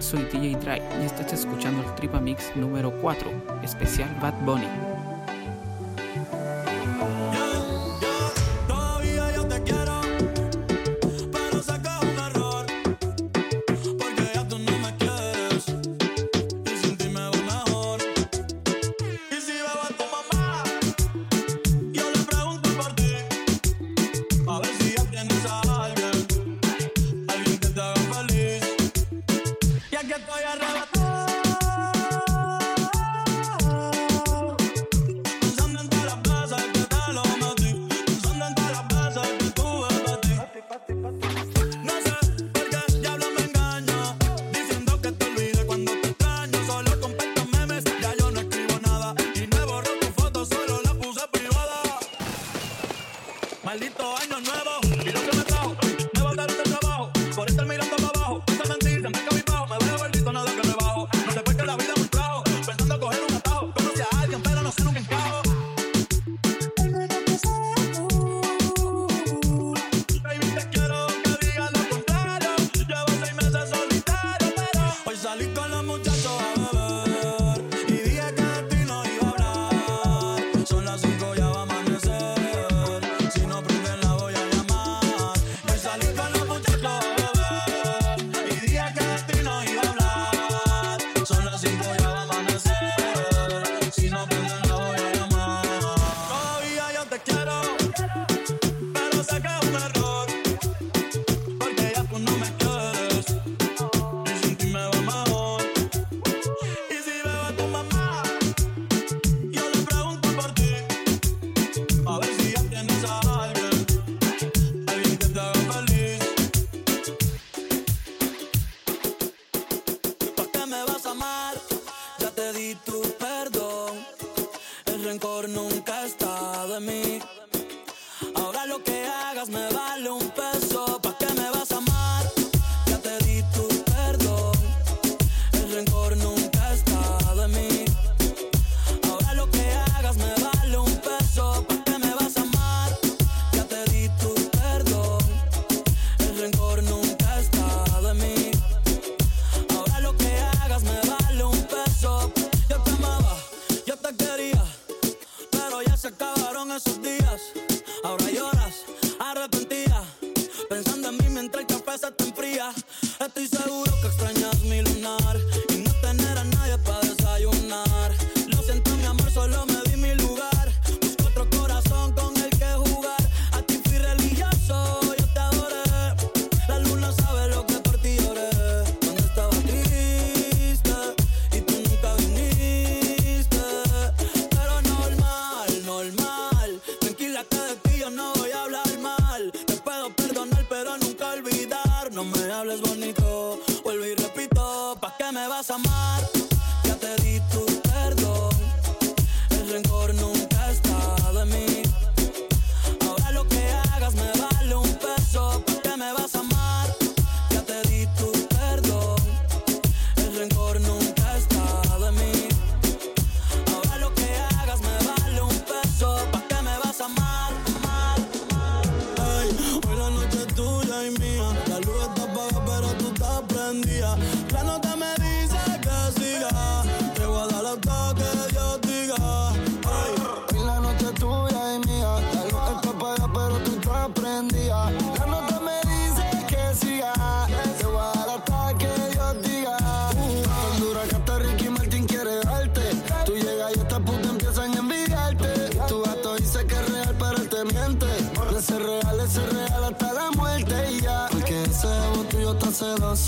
Soy DJ Dry y estás escuchando el Tripamix número 4, especial Bad Bunny.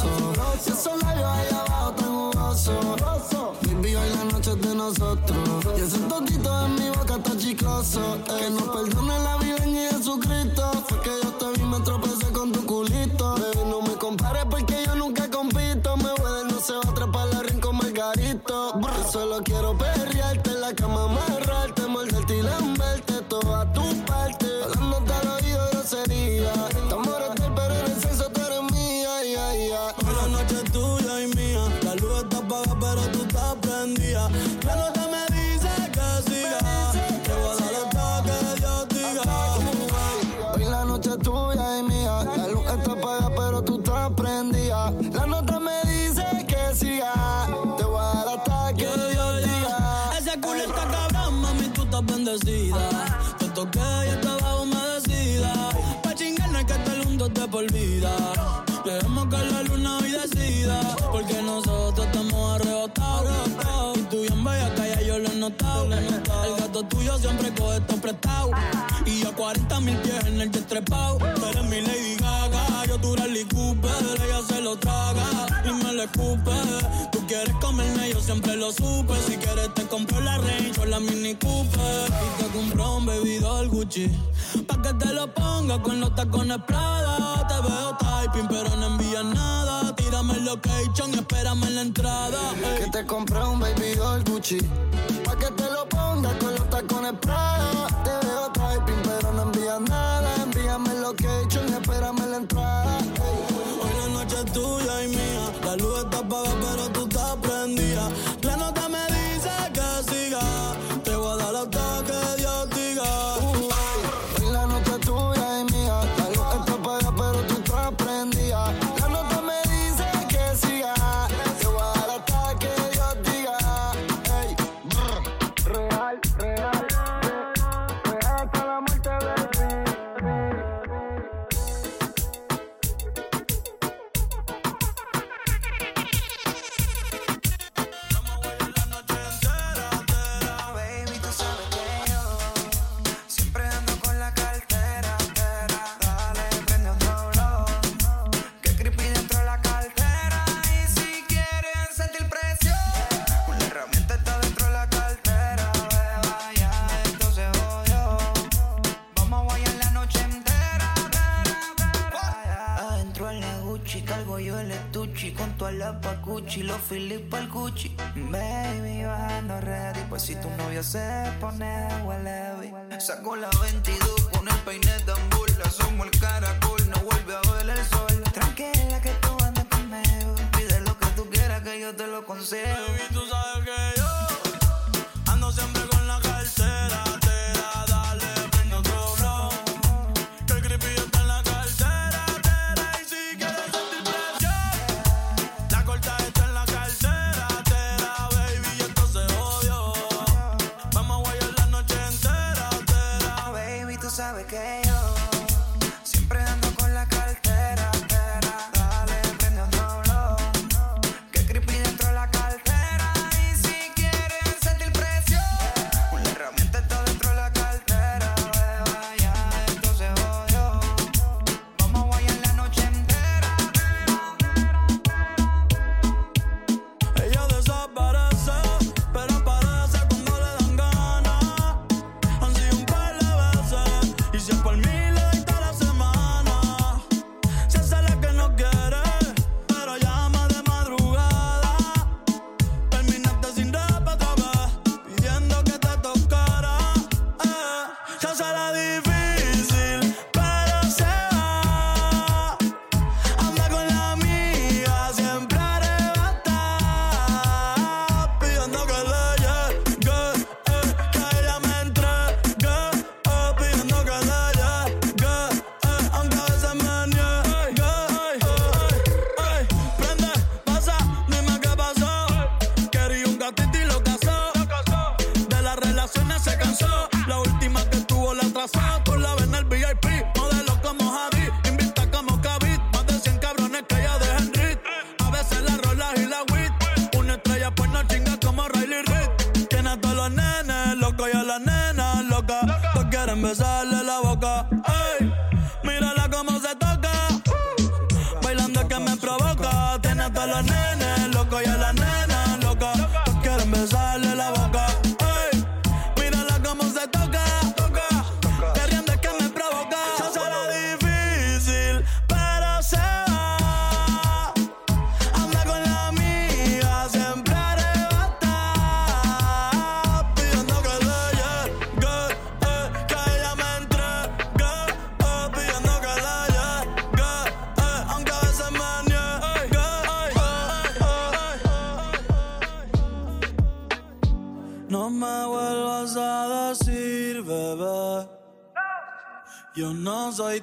Tuya y mía. La luz está apagada, pero tú estás prendida. La nota me dice siempre coge todo prestado. Y a 40 mil pies en el jet trepao. eres mi Lady Gaga, yo tu Rally Cooper. Ella se lo traga y me lo escupe. Tú quieres comerme, yo siempre lo supe. Si quieres te compro la reina la Mini Cooper y te compró un bebidor Gucci. Pa' que te lo ponga con los tacones Prada. Te veo typing, pero no envías nada. Tírame el location, espérame en la entrada. Ey. Que te compré un bebidor Gucci. Pa' que te lo ponga con los tacones Prada. Te veo typing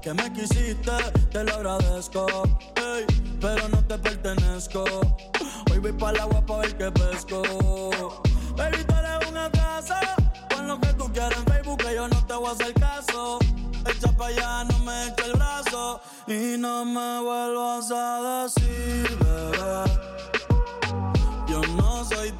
Que me quisiste, te lo agradezco. Pero no te pertenezco. Voy para el agua pa' ver qué pesco. Baby, tú eres un atraso. Pon lo que tú quieras en Facebook, que yo no te voy a hacer caso. Echa pa' allá, no me eche el brazo. Y no me vuelvas a decir, bebé. Yo no soy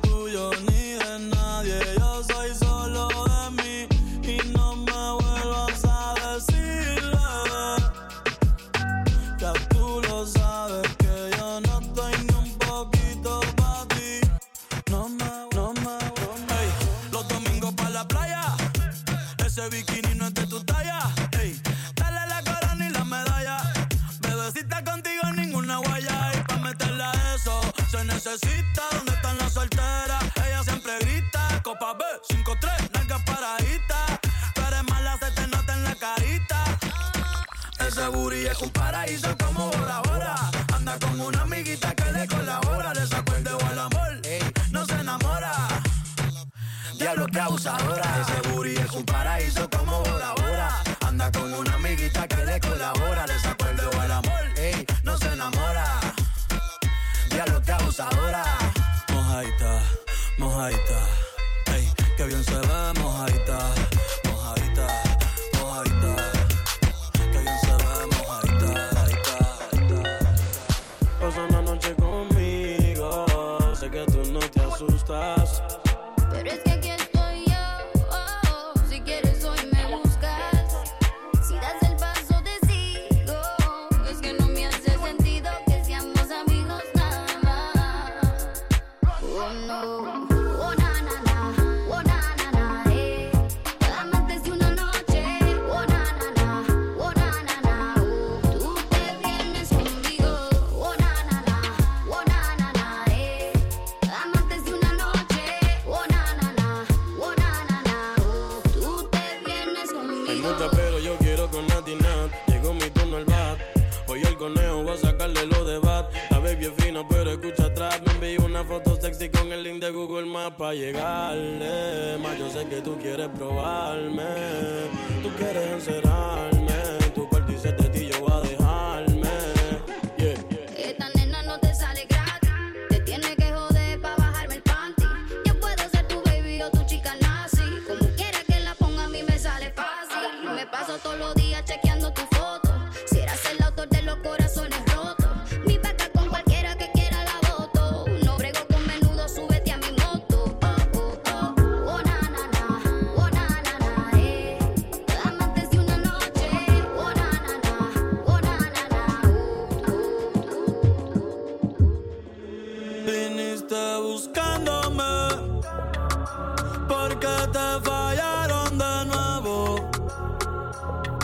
booty es un paraíso como Bora. Anda con una amiguita que le colabora. Le sacó el dedo al amor, no se enamora. Diablo que abusadora. Ese booty es un paraíso como Bora. Anda con una amiguita que le colabora. Le sacó el dedo al amor, no se enamora. Diablo que abusadora. Mojaita, mojaita. Ey, que bien se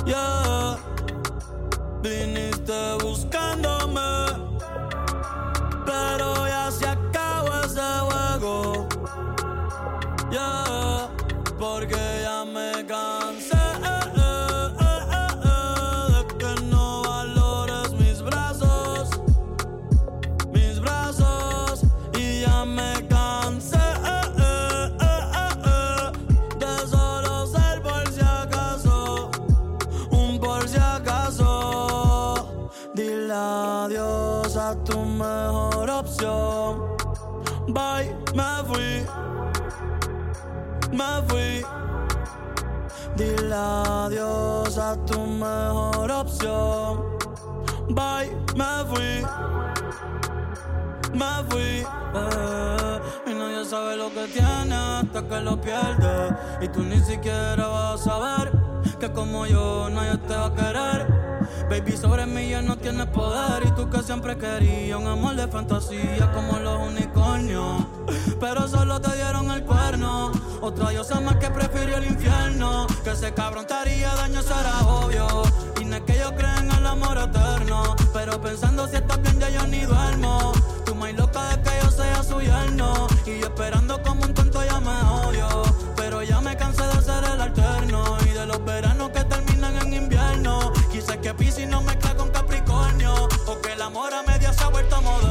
yeah. Bin ich adiós a tu mejor opción. Bye, me fui me fui. eh, y nadie sabe lo que tiene hasta que lo pierde. Y tú ni siquiera vas a saber que como yo nadie te va a querer. Baby, sobre mí ya no tienes poder. Y tú que siempre querías un amor de fantasía como los unicornios. Pero solo te dieron el cuerno. Otra diosa más que prefirió el infierno. Que ese cabrón te haría daño, será obvio. Y no es que yo creen en el amor eterno. Pero pensando si estás bien, ya yo ni duermo. Tú más loca de que yo esperando como un tonto ya me odio. Pero ya me cansé de ser el alterno y de los veranos que Piscis no mezcla con Capricornio o que el amor a media se ha vuelto moderno.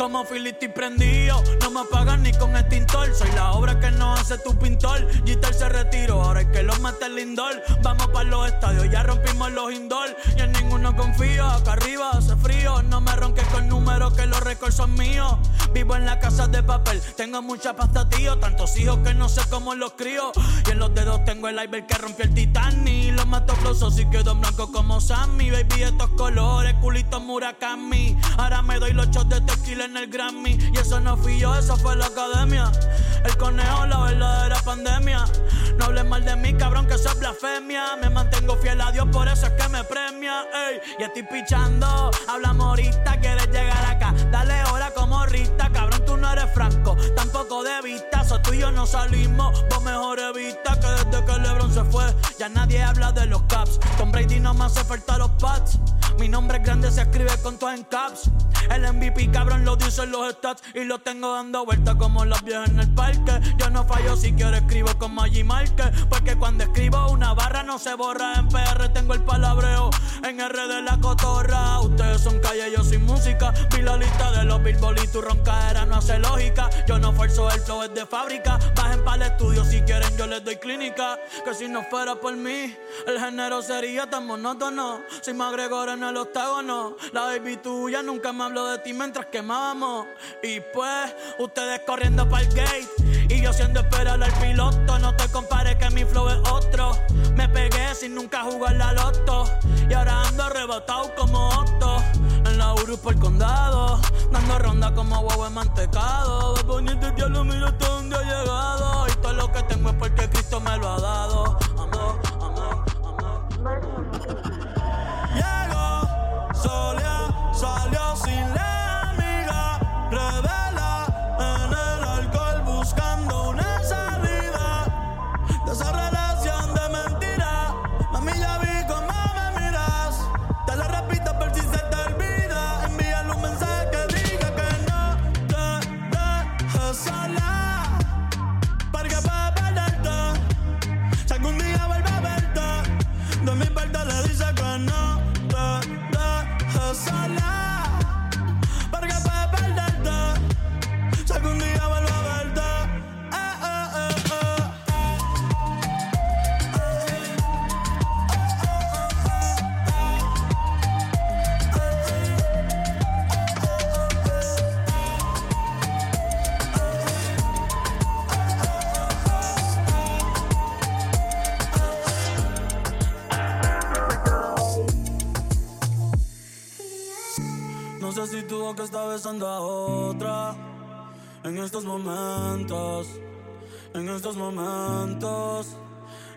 Como Filiti prendido, no me apagan ni con extintor. Soy la obra que no hace tu pintor. Gitter se retiró, ahora es que lo mata el lindor. Vamos para los estadios, ya rompimos los indoor. Y en ninguno confío, acá arriba hace frío. No me ronques con números que los récords son míos. Vivo en la casa de papel, tengo mucha pasta, tío. Tantos hijos que no sé cómo los crío. Y en los dedos tengo el iceberg que rompió el Titanic. Los mato flosos y quedo blanco como Sammy. Baby, estos colores, culito Murakami. Ahora me doy los shots de tequila en el Grammy. Y eso no fui yo, eso fue la academia. El conejo, la verdadera pandemia. No hables mal de mí, cabrón, que eso es blasfemia. Me mantengo fiel a Dios, por eso es que me premia. Ey, y estoy pichando. Hablamos ahorita, quieres llegar acá. Dale hora como Rita, cabrón, tú no eres franco. Tampoco de vista, so tú y yo no salimos. Vos mejor evita que desde que LeBron se fue, ya nadie habla de los caps. Tom Brady no me hace falta los pads. Mi nombre es grande, se escribe con todo en caps. El MVP, cabrón, lo dicen los stats. Y lo tengo dando vueltas como las viejas en el parque. Yo no fallo si quiero escribo con Maggi Marque. Porque cuando escribo una barra no se borra. En PR tengo el palabreo. En R de la cotorra. Ustedes son calle, yo sin música. Vi la lista de los billboards y tu roncaera no hace lógica. Yo no forzo el flow, es de fábrica. Bajen para el estudio si quieren, yo les doy clínica. Que si no fuera por mí, el género sería tan monótono. Si me agrego en el octágono, la baby tuya nunca me habló de ti mientras Y pues, ustedes corriendo para el gate. Y yo siendo esperar al piloto. No te compares que mi flow es otro. Me pegué sin nunca jugar la loto. Y ahora ando arrebatado como Otto. En la Uru por el condado. Dando ronda como huevo en mantecado. Voy poniendo el diablo, mira hasta dónde ha llegado. Y todo lo que tengo es porque Cristo me lo ha dado. Amén, amén, amén. Llegó, solía, salió sin la de esa relación de mentira. Mami, ya vi cómo me miras. Te lo repito por si se te olvida. Envíale un mensaje que diga que no te dejes sola. Porque puedes perderte. Si algún día vuelve a verte, de mi parte le dice que no te dejes sola. Besando a otra en estos momentos, en estos momentos.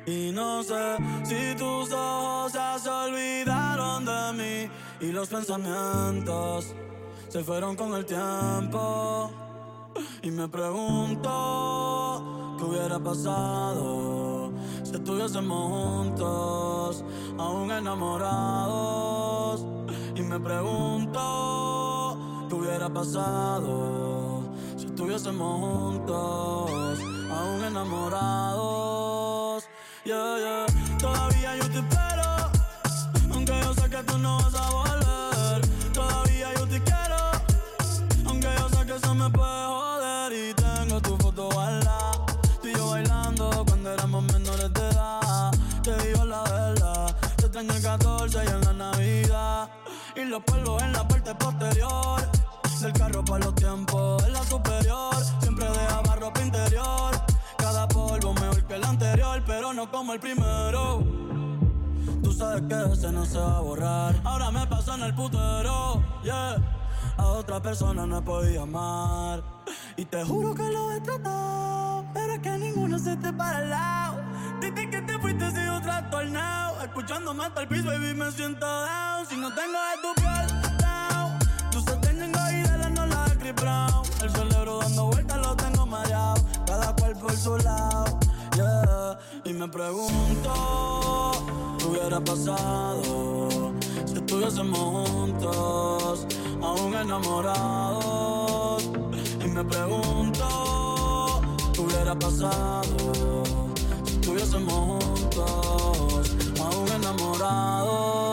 Y no sé si tus ojos ya se olvidaron de mí y los pensamientos se fueron con el tiempo. Y me pregunto qué hubiera pasado si estuviésemos juntos, aún enamorados. Y me pregunto hubiera pasado si estuviésemos juntos, aún enamorados. Yeah, yeah. Todavía yo te espero, aunque yo sé que tú no vas a volver. Todavía yo te quiero. Aunque yo sé que eso me puede joder y tengo tu foto guardada. Tú y yo bailando cuando éramos menores de edad. Te digo la verdad, te extraño el 14 y en la Navidad. Y los polvos en la parte posterior. Del carro para los tiempos en la superior. Siempre dejaba ropa interior. Cada polvo mejor que el anterior, pero no como el primero. Tú sabes que ese no se va a borrar. Ahora me paso en el putero, yeah. A otra persona no podido amar. Y te juro que lo he tratado. Pero es que ninguno se te para al lado. Desde que te fuiste sigo trastornado. Escuchándome hasta el piso, baby, me siento down. Si no tengo de tu piel, el cerebro dando vueltas lo tengo mareado. Cada cual por su lado. Y me pregunto, ¿qué hubiera pasado si estuviésemos juntos, aún enamorados? Y me pregunto, ¿qué hubiera pasado si estuviésemos juntos, aún enamorados?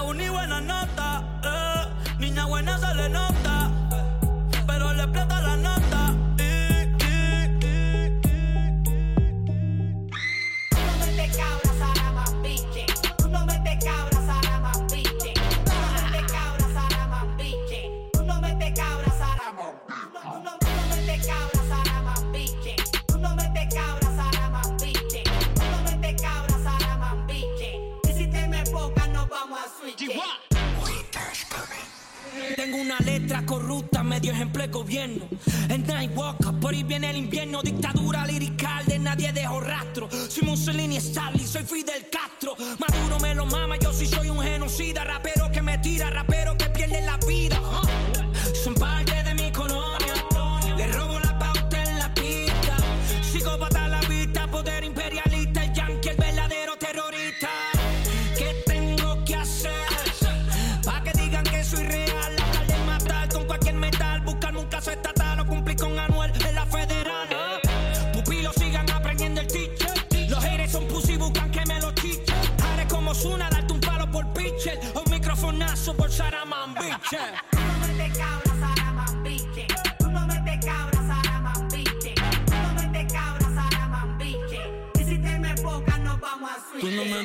la uni buena nota, eh. niña buena se le nota, eh. pero le explota la nota. una letra corrupta, medio ejemplo de gobierno. en night por ahí viene el invierno, dictadura lirical de nadie dejo rastro. Soy Mussolini, Stalin, soy Fidel Castro. Maduro me lo mama, yo sí soy un genocida, rapero que me tira, rapero que pierde la vida.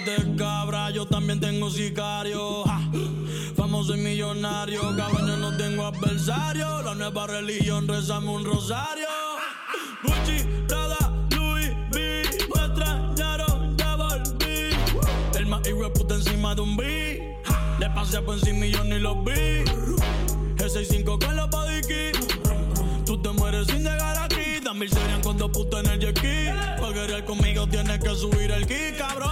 de cabra, yo también tengo sicario. Ah. Famoso y millonario, cabrón, no tengo adversario. La nueva religión, rezame un rosario. Gucci, Prada, Louis V. Me extrañaron, ya volví. El más hijo puta encima de un B. Le pasé por encima y yo ni lo vi. G65 con los badiquí. Tú te mueres sin llegar aquí. También serían con dos putas en el jet. Para guerrear conmigo tienes que subir el ki, cabrón.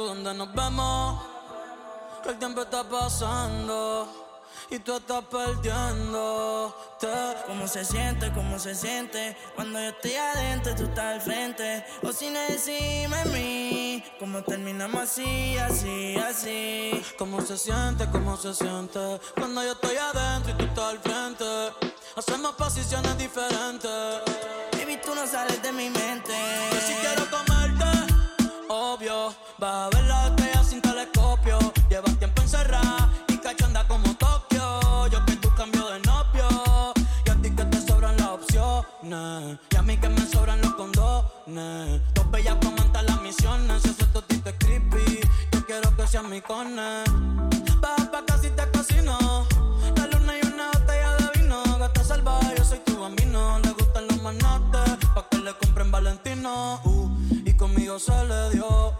tú donde nos vemos. Que el tiempo está pasando y tú estás perdiendo. ¿Cómo se siente? ¿Cómo se siente? Cuando yo estoy adentro, tú estás al frente. O si no, decime a mí. ¿Cómo terminamos así, así, así? ¿Cómo se siente? ¿Cómo se siente? Cuando yo estoy adentro y tú estás al frente. Hacemos posiciones diferentes. Baby, tú no sales de mi mente. Yo si quiero comer Va a ver la estrella sin telescopio. Llevas tiempo encerrada y cachonda como Tokio. Yo que tú cambio de novio. Y a ti que te sobran las opciones. Y a mí que me sobran los condones. Dos bellas comentan las misiones. Ese totito es creepy. Yo quiero que seas mi cone. Baja pa' casita al casino. La luna y una botella de vino. Gata salvaje, yo soy tu bambino. Le gustan los manates. Pa' que le compren Valentino. Uh, y conmigo se le dio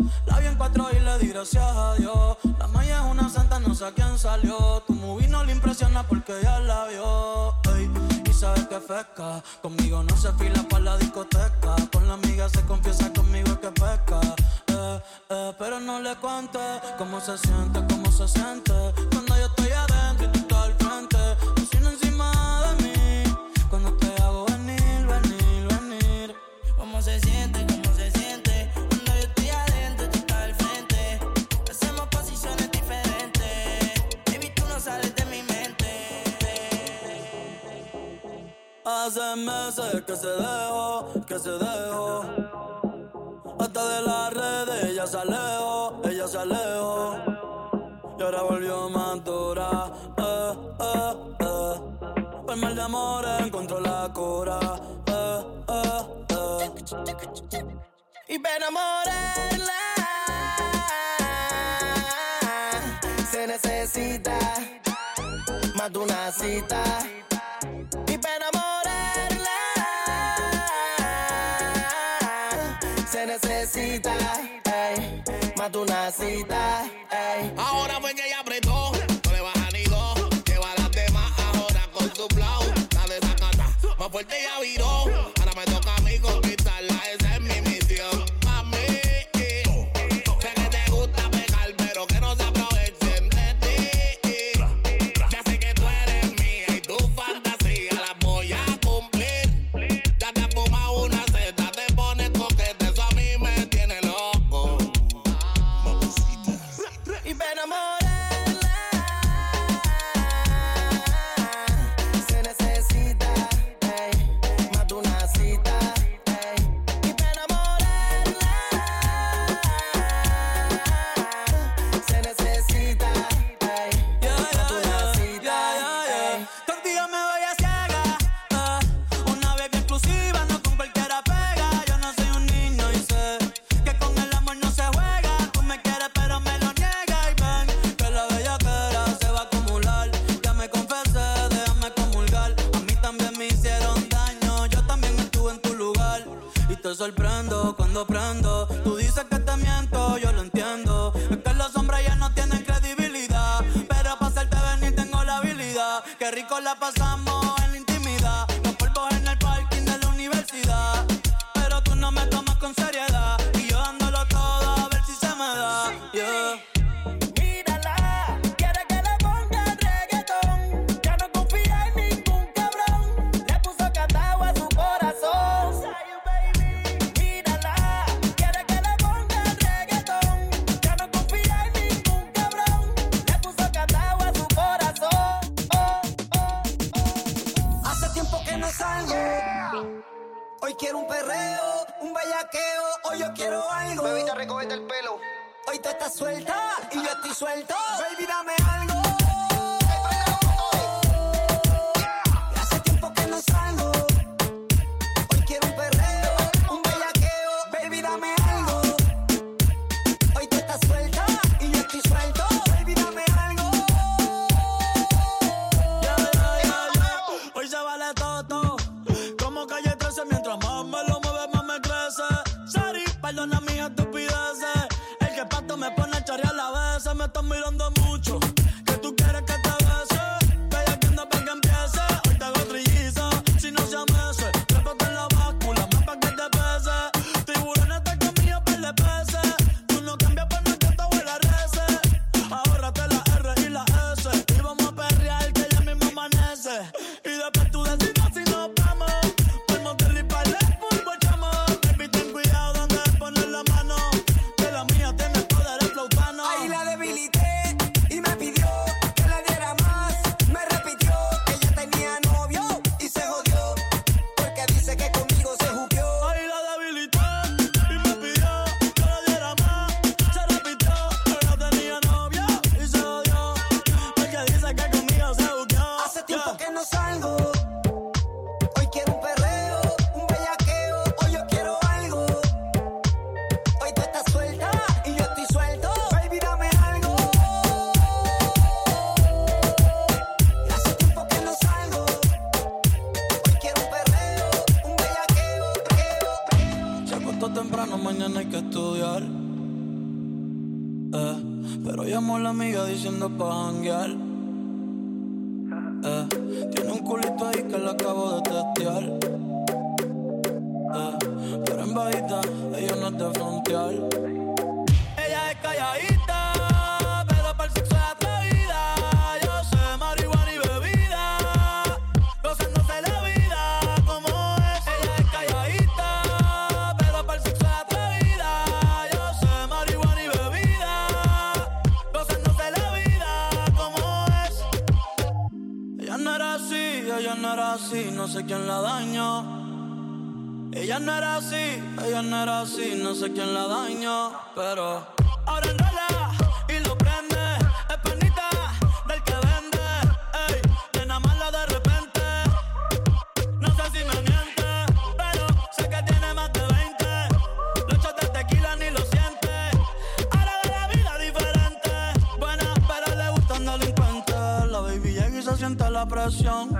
en cuatro y le di gracias a Dios. La maya es una santa, no sé a quién salió. Tu movie no le impresiona porque ya la vio. Y sabe que pesca. Conmigo no se fila para la discoteca. Con la amiga se confiesa conmigo que pesca. Eh, eh, pero no le cuente cómo se siente, cómo se siente. Cuando yo Hace meses que se dejó, que se dejó. Hasta de las redes ella se alejó, ella se alejó. Y ahora volvió más dura, eh, eh, eh. de amor encontró la cura, eh, eh, eh. Y para enamorarla se necesita más de una cita cita, ey, más una cita, ey. Ahora no sé quién la dañó. Ella no era así, ella no era así, no sé quién la dañó, pero ahora enrola y lo prende, es panita del que vende, ey, de nada mala de repente. No sé si me miente, pero sé que tiene más de 20. Los shots tequila ni lo siente, ahora de la vida diferente. Buena, pero le gusta gustan delincuentes, la baby llega y se siente la presión.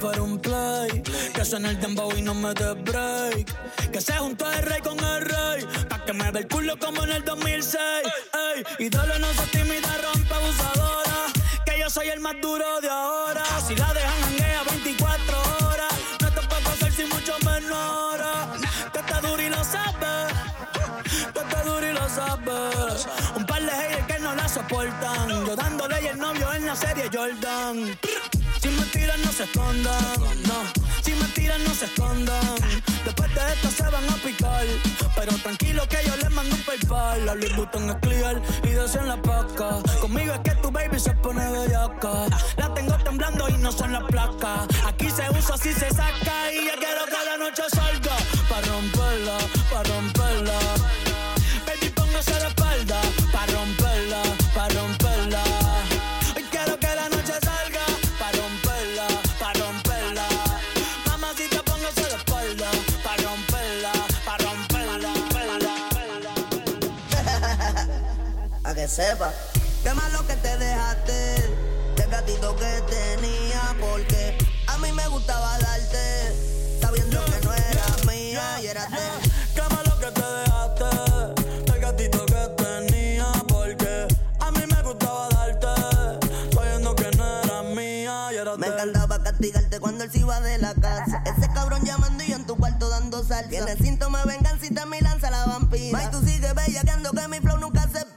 fuera un play. Que suene el dembow y no me dé break. Que se juntó el rey con el rey. Pa' que me dé el culo como en el 2006. Ey, dale no se tímida, rompe abusadora. Que yo soy el más duro de ahora. Si la dejan hanguea 24 horas. No te puedo hacer sin mucho menor. Que está duro y lo sabes. Que está duro y lo sabes. Un par de haters que no la soportan. Yo dándole y el novio en la serie Jordan. Se escondan. No, si me tiran, no se escondan. Después de esto se van a picar. Pero tranquilo que yo les mando un paypal. La Louis Vuitton es clear y dos en la paca. Conmigo es que tu baby se pone bellaca. La tengo temblando y no son las placas. Aquí se usa, así se saca. Y yo quiero que la noche salga. Pa' romperla, pa' romperla. Sepa. Qué malo que te dejaste del gatito que tenía. Porque a mí me gustaba darte. Sabiendo que no era mía y era de Qué malo que te dejaste del gatito que tenía. Porque a mí me gustaba darte. Sabiendo que no era mía y era Me encantaba castigarte cuando él se iba de la casa. Ese cabrón llamando y yo en tu cuarto dando salsa. Tiene síntomas de vengancita, mi lanza la vampira. Y tú sigues bellaqueando que mi flow nunca se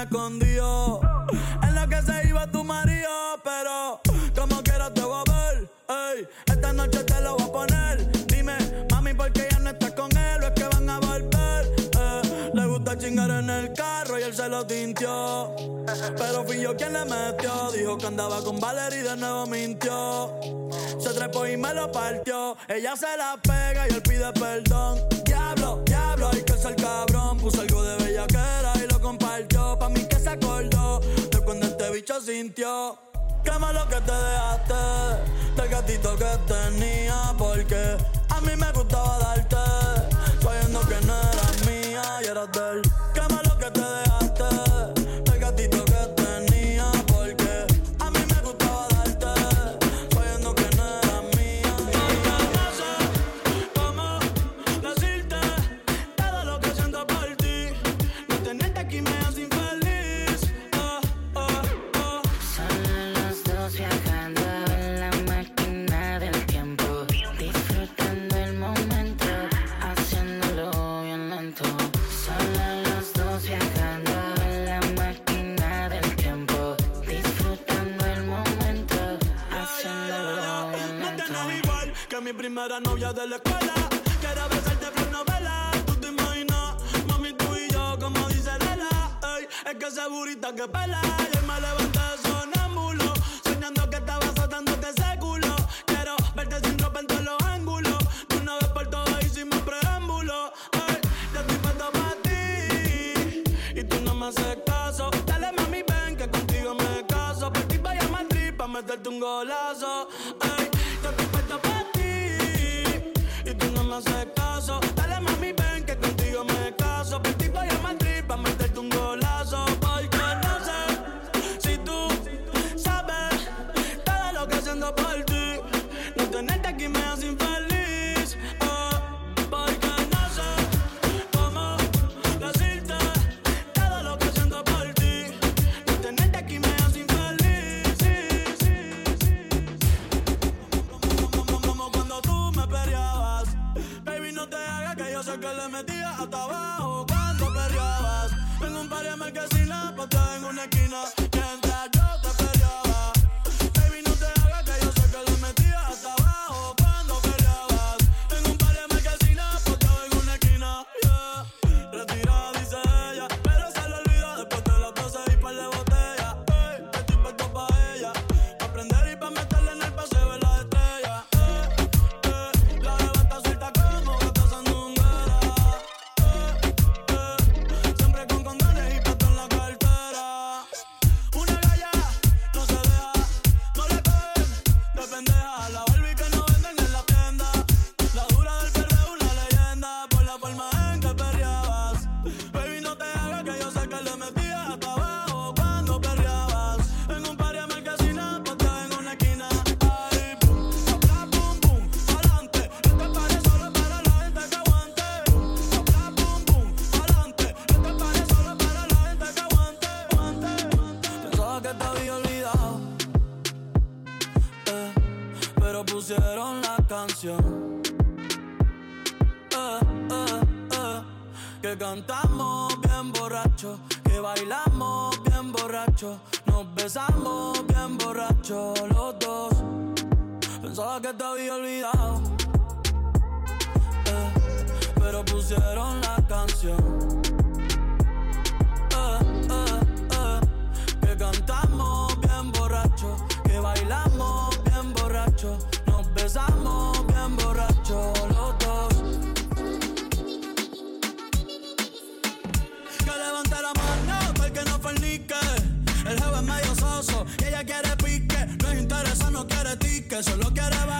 darme escondido. En la que se iba tu marido. Pero como quiera te voy a ver. Ey, esta noche te lo voy a poner. Dime, mami, ¿por qué ya no estás con él? ¿O es que van a volver? Eh, le gusta chingar en el carro y él se lo tintió. Pero fui yo quien le metió. Dijo que andaba con Valerie y de nuevo mintió. Se trepó y me lo partió. Ella se la pega y él pide perdón. Diablo, diablo, hay que ser cabrón. Puso algo de bellaquera y se acordó cuando este bicho sintió. Quema lo que te dejaste del gatito que tenía, porque a mí me gustaba darte, sabiendo que no eras mía y eras del primera novia de la escuela. Quiero besarte por novela. Tú te imaginas, mami, tú y yo, como dice Lela. Ey, es que esa burita que pela. Y me levanté sonámbulo, soñando que estaba azotándote este ese culo. Quiero verte sin ropa en todos los ángulos. De una vez por todas hicimos preámbulo. Ey, ya estoy puesto para ti. Y tú no me haces caso. Dale, mami, ven, que contigo me caso. Por ti vaya a Madrid pa' meterte un golazo. Ey, me haces caso. Dale mami, ven que contigo me caso. Por ti voy a Madrid pa' meterte un golazo. eso es lo que ahora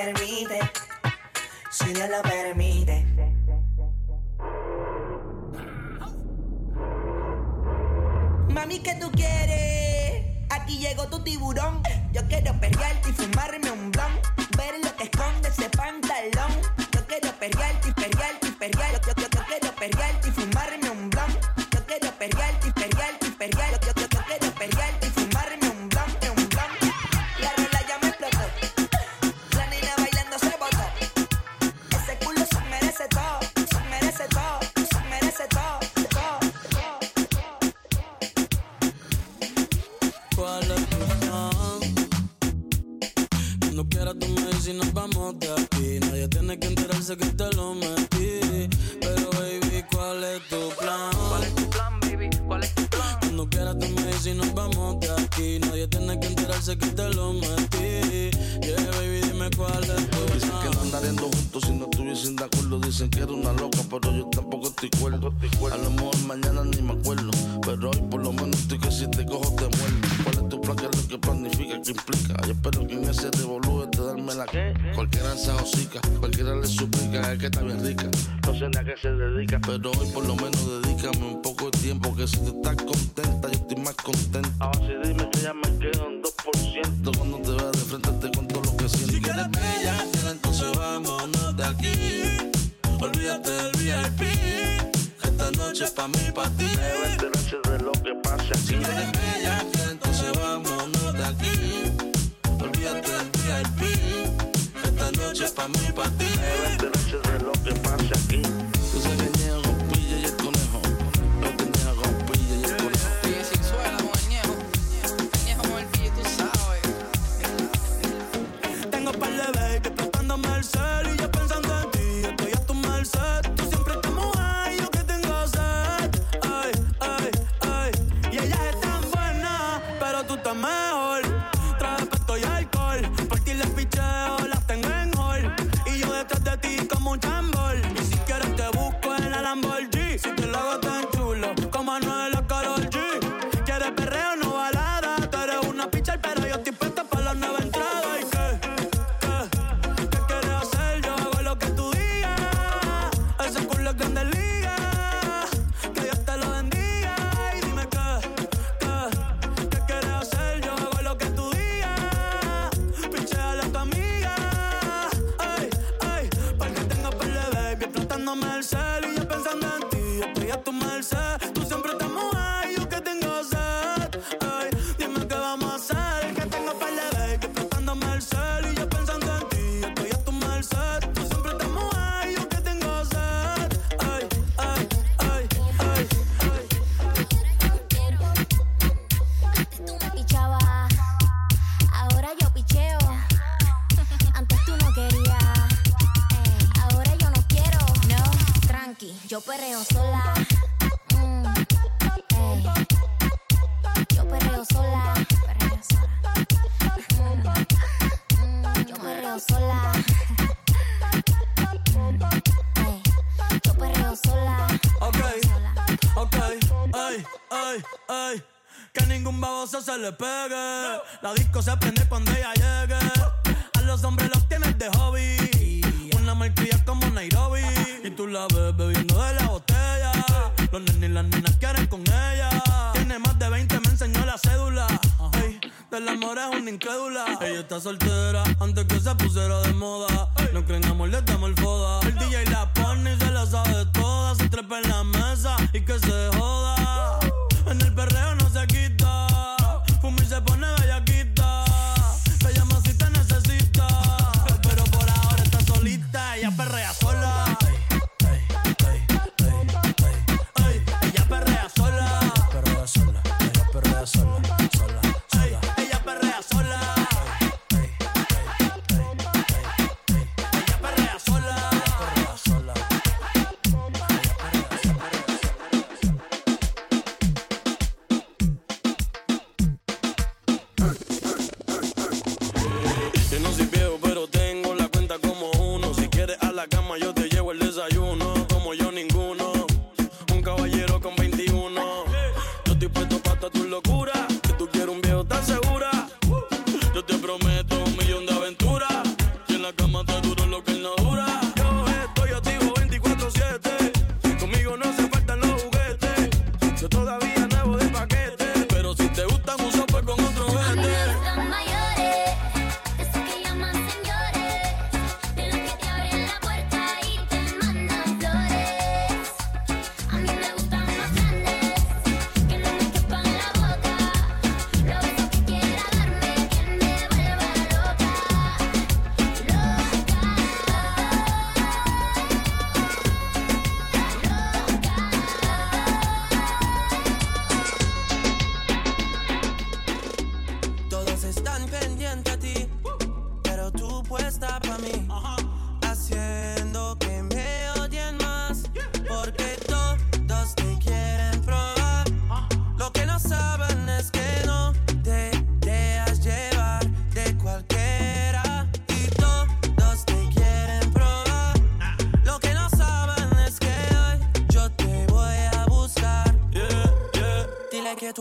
Y nos vamos de aquí. Nadie tiene que enterarse que te lo metí. Pero baby, ¿cuál es tu plan? ¿Cuál es tu plan, baby? ¿Cuál es tu plan? Cuando quieras tú me dices y nos vamos de aquí. Nadie tiene que enterarse que te lo metí. Yeah, baby, dime cuál es tu Dicen que no plan. andaríamos juntos si no estuviesen de acuerdo. Dicen que era una loca, pero yo tampoco estoy cuerdo. A lo mejor mañana ni me acuerdo. Pero hoy por lo menos estoy que si te cojo te muerdo. ¿Cuál es tu plan? ¿Qué es lo que planifica? ¿Qué implica? Yo espero que en ese revolú de darme la que. Cualquiera se hocica, cualquiera le suplica. Es que está bien rica. No sé ni a qué se dedica. Pero hoy por lo menos dedícame un poco de tiempo. Que si tú estás contenta, yo estoy más contenta. Ahora sí dime que ya me quedo en 2%. Cuando te vea de frente te cuento lo que siento. Si quieres bella, entonces vámonos de aquí. Olvídate del VIP. que Esta noche es pa' mí, pa' ti. Debe enterarse de lo que pasa Si aquí. quieres bella, vámonos de aquí. Olvídate del VIP. Esta noche es pa' mí, pa' ti. Debe enterarse de lo que pasa aquí.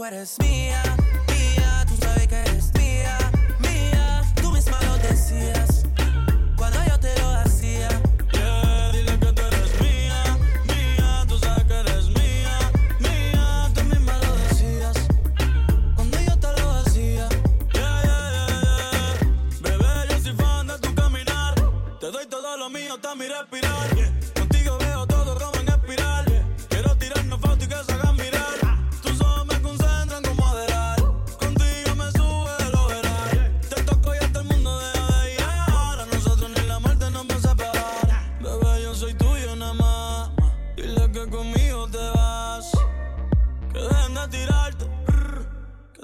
tú eres mía.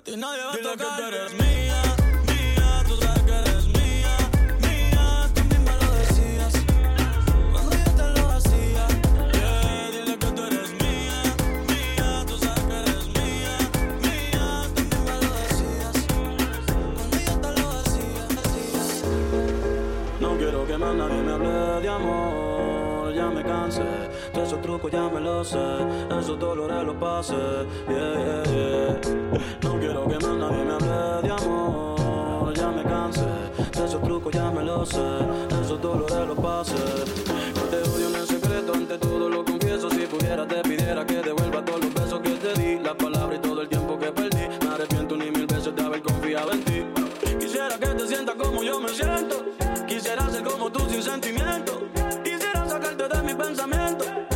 ti nadie va Dile a tocar. que tú eres mía, mía, tú sabes que eres mía, mía. Tú misma lo decías cuando yo te lo hacía. Yeah. Dile que tú eres mía, mía, tú sabes que eres mía, mía. Tú misma lo decías cuando yo te lo hacía. No quiero que más nadie me hable de amor, ya me cansé este de esos trucos ya me lo sé, esos dolores los pasé. Yeah, yeah, yeah. No quiero que más nadie me hable de amor, ya me cansé. Este de esos trucos ya me lo sé, esos dolores los pasé. No te odio en el secreto, ante todo lo confieso. Si pudiera, te pidiera que devuelva todos los besos que te di, las palabras y todo el tiempo que perdí. Me arrepiento ni mil veces de haber confiado en ti. Quisiera que te sientas como yo me siento. Quisiera ser como tú sin sentimiento de mi pensamiento.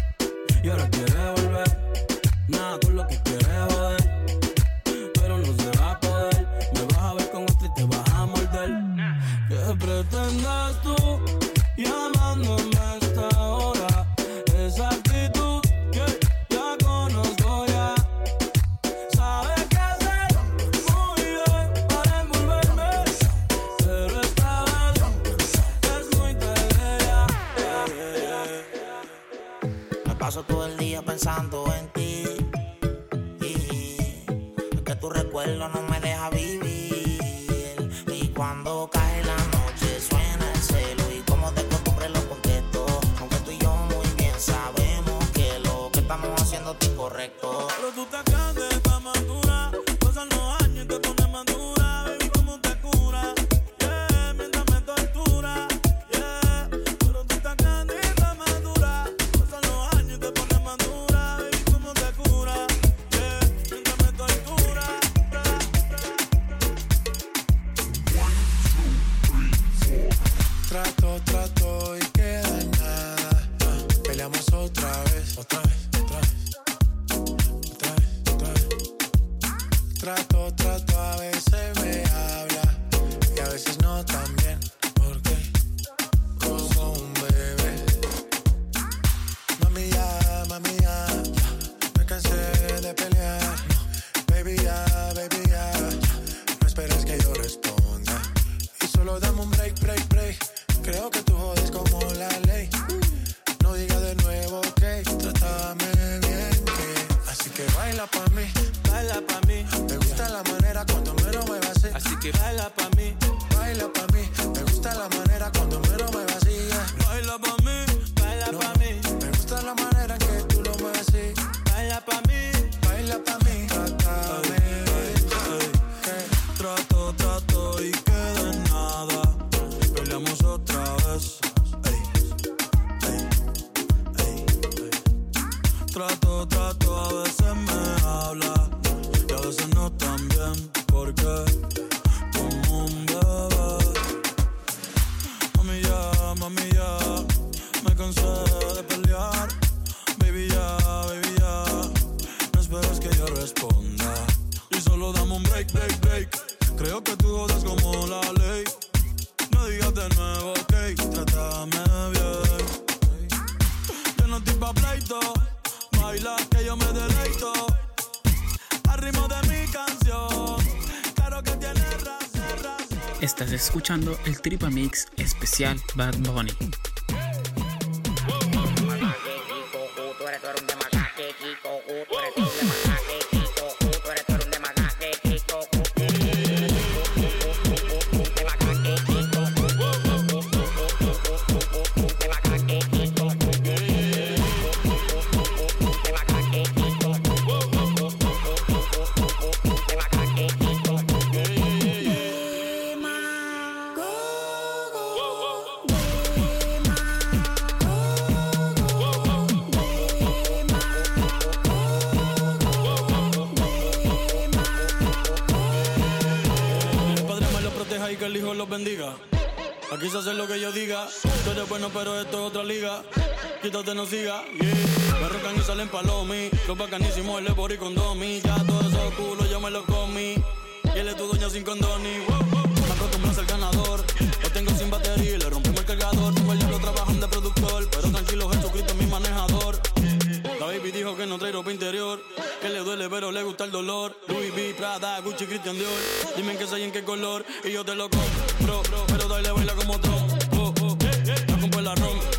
yo no quiero volver. Yeah. el Tripa Mix especial Bad Aquí se hace lo que yo diga. Tú eres bueno, pero esto es otra liga. Quítate, no siga. Yeah. Me rocan y salen palomi. Los bacanísimos, el por y condomi. Ya todo eso culo yo me lo comí. Y él es tu dueño sin condoni. Me acostumbras al ganador. Lo tengo sin batería y le rompimos el cargador. Tengo el diablo trabajando de productor. Pero tranquilo, no trae ropa interior. Que le duele, pero le gusta el dolor. Louis V, Prada, Gucci, Christian Dior. Dime en qué soy en qué color. Y yo te lo compro, pero dale baila como trompo. Oh, oh. No compro la rompo.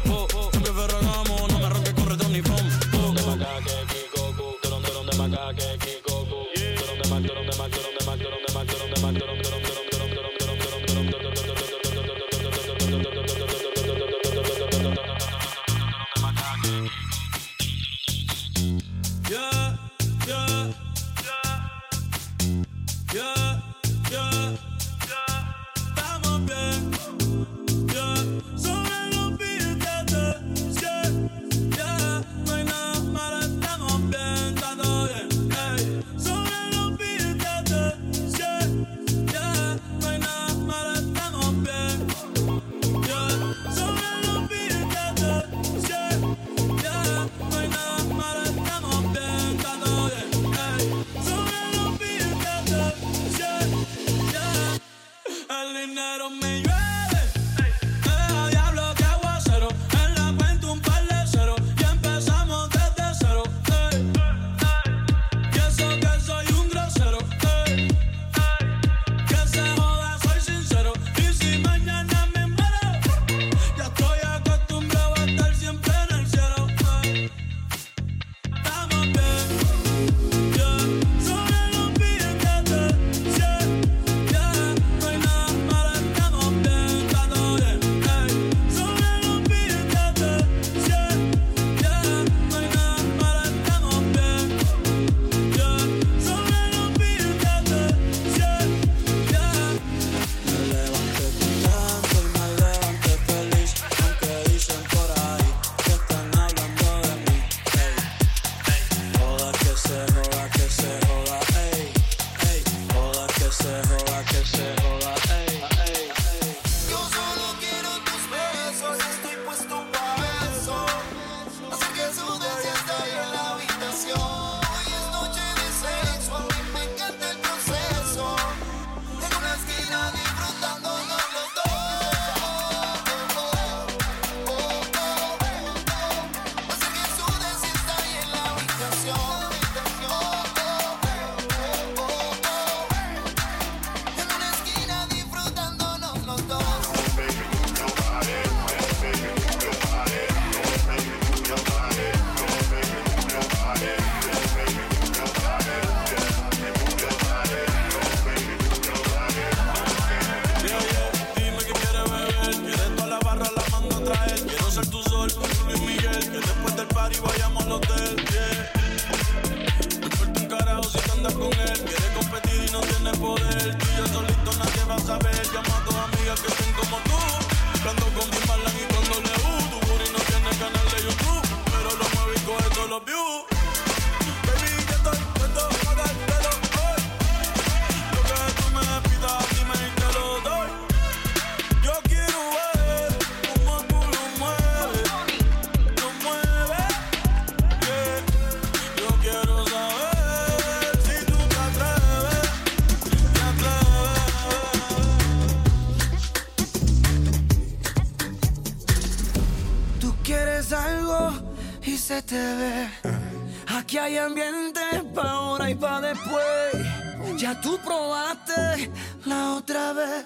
Ya tú probaste la otra vez.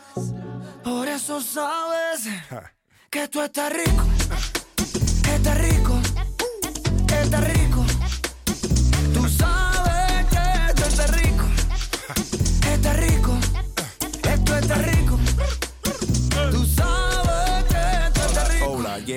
Por eso sabes que tú estás rico. Estás rico.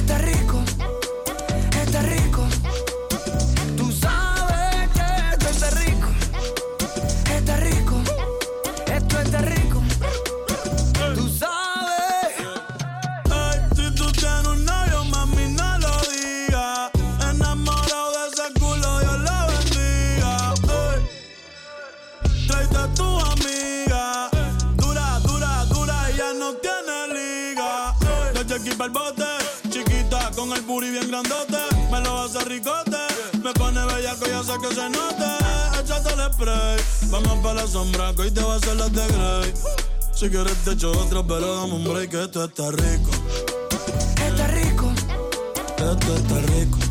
está rico, que se note. Échate el spray. Vamos para la sombra, que hoy te va a hacer la de Grey. Si quieres te echo otro, pero dame un break, esto está rico. Está rico, Esto está rico.